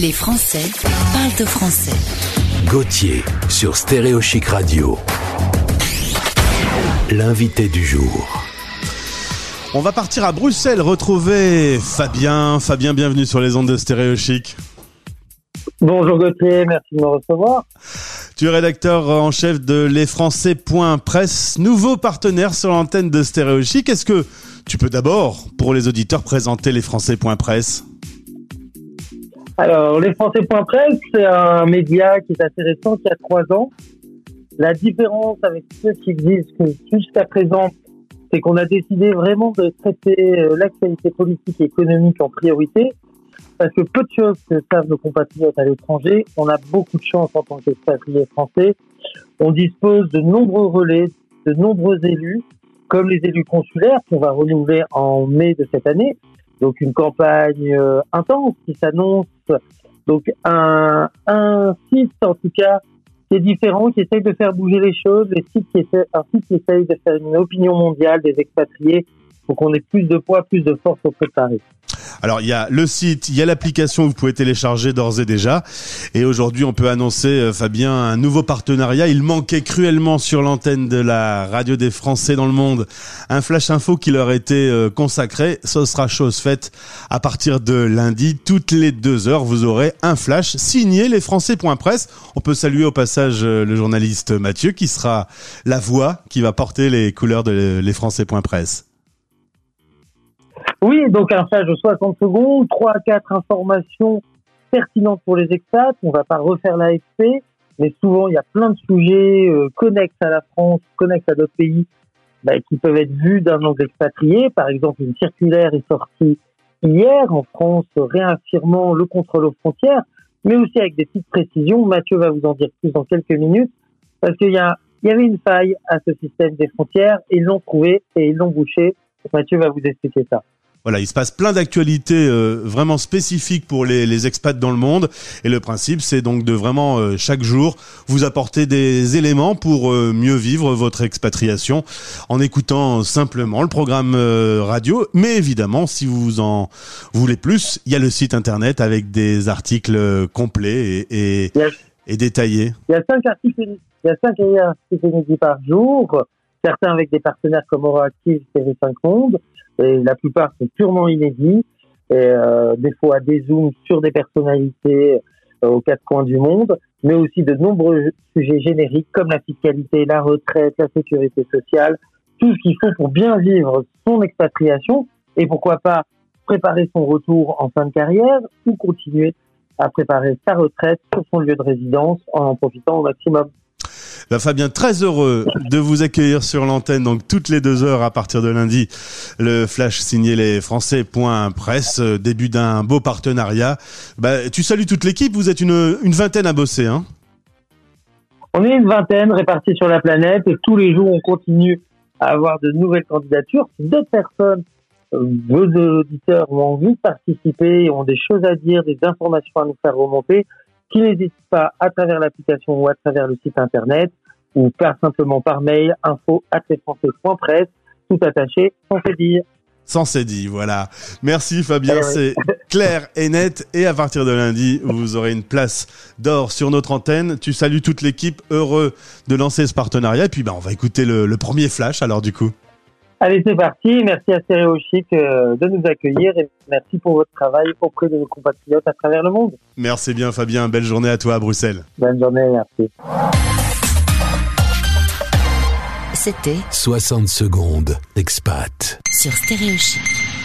Les Français parlent au français. Gauthier sur Stéréo Chic Radio. L'invité du jour. On va partir à Bruxelles retrouver Fabien. Fabien, bienvenue sur les ondes de Stéréo Chic. Bonjour Gauthier, merci de me recevoir. Tu es rédacteur en chef de lesfrançais.presse, nouveau partenaire sur l'antenne de Stéréo Chic. Est-ce que tu peux d'abord, pour les auditeurs, présenter lesfrançais.presse Alors, lesfrançais.presse, c'est un média qui est assez récent, qui a trois ans. La différence avec ceux qui existent jusqu'à présent, c'est qu'on a décidé vraiment de traiter euh, l'actualité politique et économique en priorité, parce que peu de choses que savent nos compatriotes à l'étranger. On a beaucoup de chance en tant qu'expatriés français. On dispose de nombreux relais, de nombreux élus, comme les élus consulaires qu'on va renouveler en mai de cette année. Donc une campagne euh, intense qui s'annonce. Donc un, un site en tout cas qui est différent, qui essaye de faire bouger les choses, un site qui essaye de faire une opinion mondiale des expatriés pour qu'on ait plus de poids, plus de force auprès de Paris. Alors il y a le site, il y a l'application que vous pouvez télécharger d'ores et déjà. Et aujourd'hui, on peut annoncer, euh, Fabien, un nouveau partenariat. Il manquait cruellement sur l'antenne de la radio des Français dans le monde un flash info qui leur était euh, consacré. Ce sera chose faite à partir de lundi. Toutes les deux heures, vous aurez un flash signé les Français.press. On peut saluer au passage euh, le journaliste Mathieu qui sera la voix qui va porter les couleurs de les Français.press. Oui, donc un flash de 60 secondes, 3 à 4 informations pertinentes pour les expats. On va pas refaire l'AFP, mais souvent il y a plein de sujets euh, connexes à la France, connexes à d'autres pays, bah, qui peuvent être vus d'un angle expatrié. Par exemple, une circulaire est sortie hier en France réaffirmant le contrôle aux frontières, mais aussi avec des petites précisions. Mathieu va vous en dire plus dans quelques minutes, parce qu'il y a il y avait une faille à ce système des frontières, ils l'ont trouvé et ils l'ont bouché. Mathieu va vous expliquer ça. Voilà, il se passe plein d'actualités euh, vraiment spécifiques pour les, les, expats dans le monde. Et le principe, c'est donc de vraiment euh, chaque jour vous apporter des éléments pour euh, mieux vivre votre expatriation en écoutant simplement le programme radio. Mais évidemment, si vous en voulez plus, il y a le site internet avec des articles complets et, et, et détaillés. Il y a cinq articles, il y a cinq articles par jour, certains avec des partenaires comme Euroactive, TV5 Monde et la plupart sont purement inédits, et, euh, des fois des zooms sur des personnalités euh, aux quatre coins du monde, mais aussi de nombreux sujets génériques comme la fiscalité, la retraite, la sécurité sociale, tout ce qu'il faut pour bien vivre son expatriation et pourquoi pas préparer son retour en fin de carrière ou continuer à préparer sa retraite sur son lieu de résidence en en profitant au maximum. Bah, Fabien, très heureux de vous accueillir sur l'antenne, donc toutes les deux heures à partir de lundi, le flash signé les Français.presse, euh, début d'un beau partenariat. Bah, tu salues toute l'équipe, vous êtes une, une vingtaine à bosser, hein On est une vingtaine répartis sur la planète et tous les jours on continue à avoir de nouvelles candidatures. Si d'autres personnes, euh, vos auditeurs ont envie de participer, ont des choses à dire, des informations à nous faire remonter, qui n'hésite pas à travers l'application ou à travers le site internet ou pas simplement par mail info presse tout attaché sans dire. Sans dit, voilà. Merci Fabien, c'est clair et net. Et à partir de lundi, vous aurez une place d'or sur notre antenne. Tu salues toute l'équipe, heureux de lancer ce partenariat. Et puis, bah, on va écouter le, le premier flash alors du coup. Allez, c'est parti. Merci à Stéréo Chic euh, de nous accueillir et merci pour votre travail auprès de nos compatriotes à travers le monde. Merci bien, Fabien. Belle journée à toi à Bruxelles. Bonne journée, merci. C'était 60 secondes, expat. Sur Stéréo Chic.